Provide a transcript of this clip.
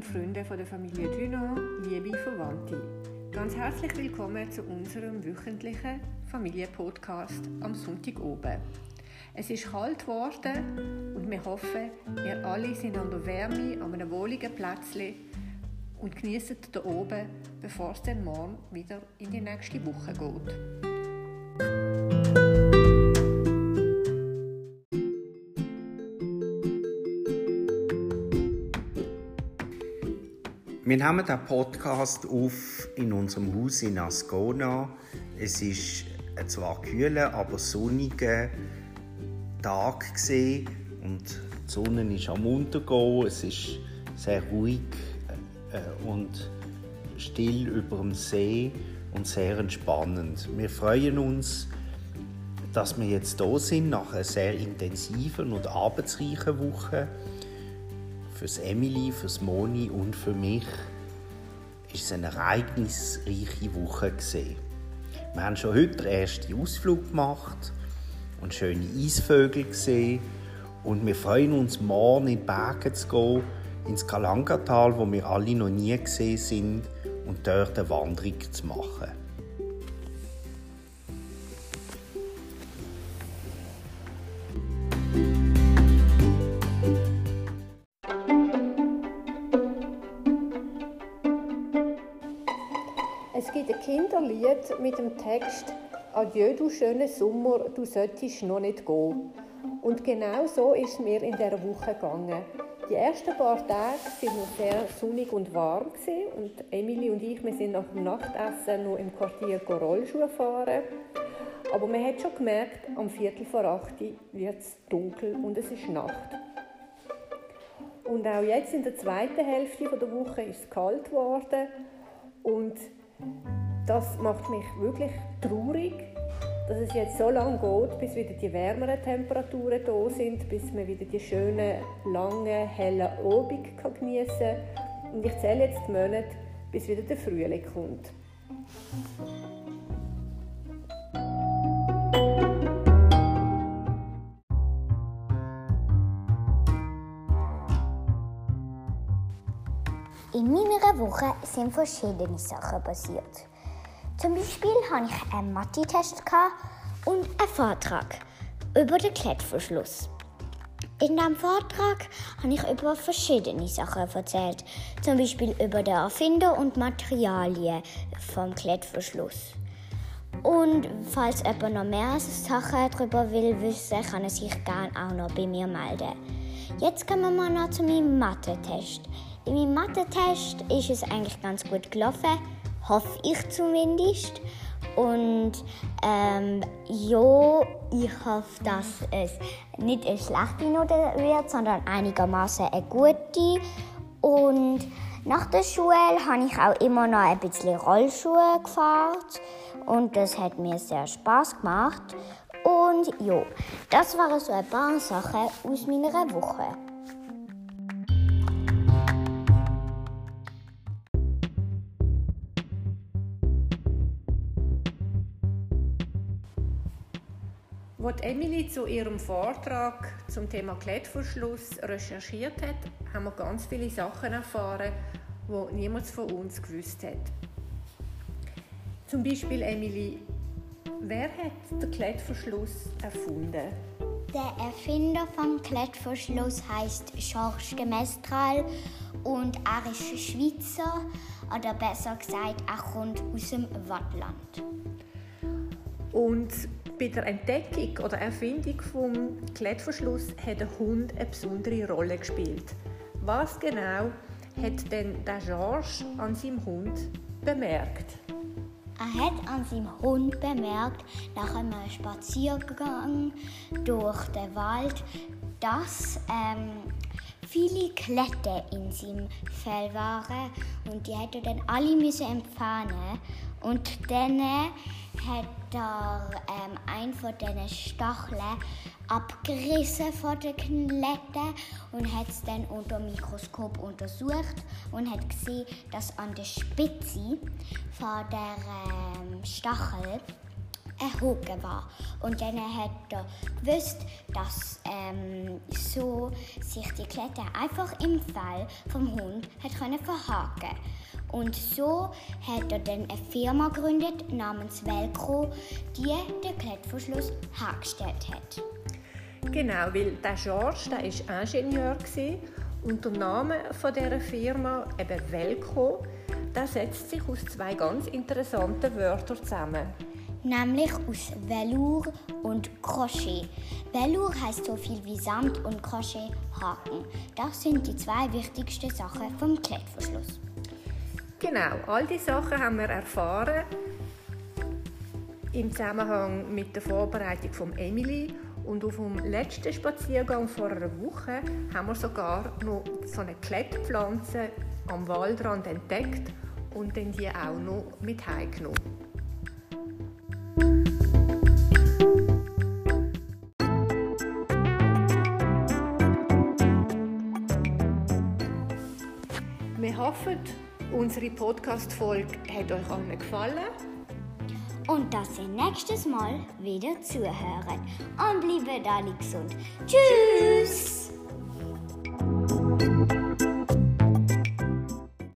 und Freunde von der Familie Dunant, liebe Verwandte. Ganz herzlich willkommen zu unserem wöchentlichen Familienpodcast am Sonntag oben. Es ist kalt geworden und wir hoffen, ihr alle sind an der Wärme an einem wohligen Plätzchen und genießen da oben, bevor es dann morgen wieder in die nächste Woche geht. Wir nehmen den Podcast auf in unserem Haus in Ascona. Es ist zwar kühler, aber sonniger Tag und die Sonne ist am Untergehen. Es ist sehr ruhig äh, und still über dem See und sehr entspannend. Wir freuen uns, dass wir jetzt da sind nach einer sehr intensiven und arbeitsreichen Woche fürs Emily, fürs Moni und für mich ist es eine ereignisreiche Woche gesehen. Wir haben schon heute den ersten Ausflug gemacht und schöne Eisvögel gesehen und wir freuen uns morgen in die Berge zu gehen, ins Kalangatal, wo wir alle noch nie gesehen sind und dort eine Wanderung zu machen. Ein Kinderlied mit dem Text Adieu, du schöne Sommer, du solltest noch nicht gehen. Und genau so ist es mir in dieser Woche gegangen. Die ersten paar Tage waren noch sehr sonnig und warm und Emily und ich, wir sind nach dem Nachtessen noch im Quartier Rollschuhe fahren. Aber man hat schon gemerkt, am Viertel vor acht wird es dunkel und es ist Nacht. Und auch jetzt in der zweiten Hälfte der Woche ist es kalt geworden und das macht mich wirklich traurig, dass es jetzt so lange geht, bis wieder die wärmeren Temperaturen da sind, bis man wieder die schönen, langen, hellen Abend geniessen kann. Und ich zähle jetzt die Monate, bis wieder der Frühling kommt. In meiner Woche sind verschiedene Sachen passiert. Zum Beispiel hatte ich einen Mathe-Test und einen Vortrag über den Klettverschluss. In diesem Vortrag habe ich über verschiedene Sachen erzählt, zum Beispiel über den Erfinder und Materialien vom Klettverschluss. Und falls jemand noch mehr Sachen darüber will wissen, kann er sich gerne auch noch bei mir melden. Jetzt kommen wir noch zu meinem Mathe-Test. In meinem Mathe-Test ist es eigentlich ganz gut gelaufen, hoffe ich zumindest. Und ähm, ja, ich hoffe, dass es nicht eine schlechte Note wird, sondern einigermaßen eine gute. Und nach der Schule habe ich auch immer noch ein bisschen Rollschuhe gefahren und das hat mir sehr Spaß gemacht. Und ja, das waren so ein paar Sachen aus meiner Woche. Als Emily zu ihrem Vortrag zum Thema Klettverschluss recherchiert hat, haben wir ganz viele Sachen erfahren, die niemand von uns gewusst hat. Zum Beispiel Emily, wer hat den Klettverschluss erfunden? Der Erfinder vom Klettverschluss heißt Georges de Mestral und er ist Schweizer, oder besser gesagt, er kommt aus dem Wattland. Und bei der Entdeckung oder Erfindung des Klettverschluss hat der Hund eine besondere Rolle gespielt. Was genau hat denn der Georges an seinem Hund bemerkt? Er hat an seinem Hund bemerkt, nach einem Spaziergang durch den Wald, dass ähm, viele Kletter in seinem Fell waren. Und die hätte dann alle müssen entfernen und dann hat er ähm, einen von diesen Stacheln abgerissen von den Kletten und hat es dann unter dem Mikroskop untersucht und hat gesehen, dass an der Spitze von der ähm, Stachel ein Haken war. Und dann hat er gewusst, dass ähm, so sich die Klette einfach im Fell vom Hund hat können verhaken und so hat er dann eine Firma gegründet namens Velcro, die den Klettverschluss hergestellt hat. Genau, weil der George, der Ingenieur und der Name von dieser Firma, eben Velcro, der setzt sich aus zwei ganz interessanten Wörtern zusammen. Nämlich aus Velour und Crochet. Velour heißt so viel wie Samt und Crochet Haken. Das sind die zwei wichtigsten Sachen vom Klettverschluss. Genau, all diese Sachen haben wir erfahren im Zusammenhang mit der Vorbereitung von Emily und auf dem letzten Spaziergang vor einer Woche haben wir sogar noch so eine Klettpflanze am Waldrand entdeckt und dann die auch noch mit heimgenommen. Hoffen, unsere Podcast-Folge hat euch allen gefallen. Und dass ihr nächstes Mal wieder zuhören. Und bleibt alle gesund. Tschüss!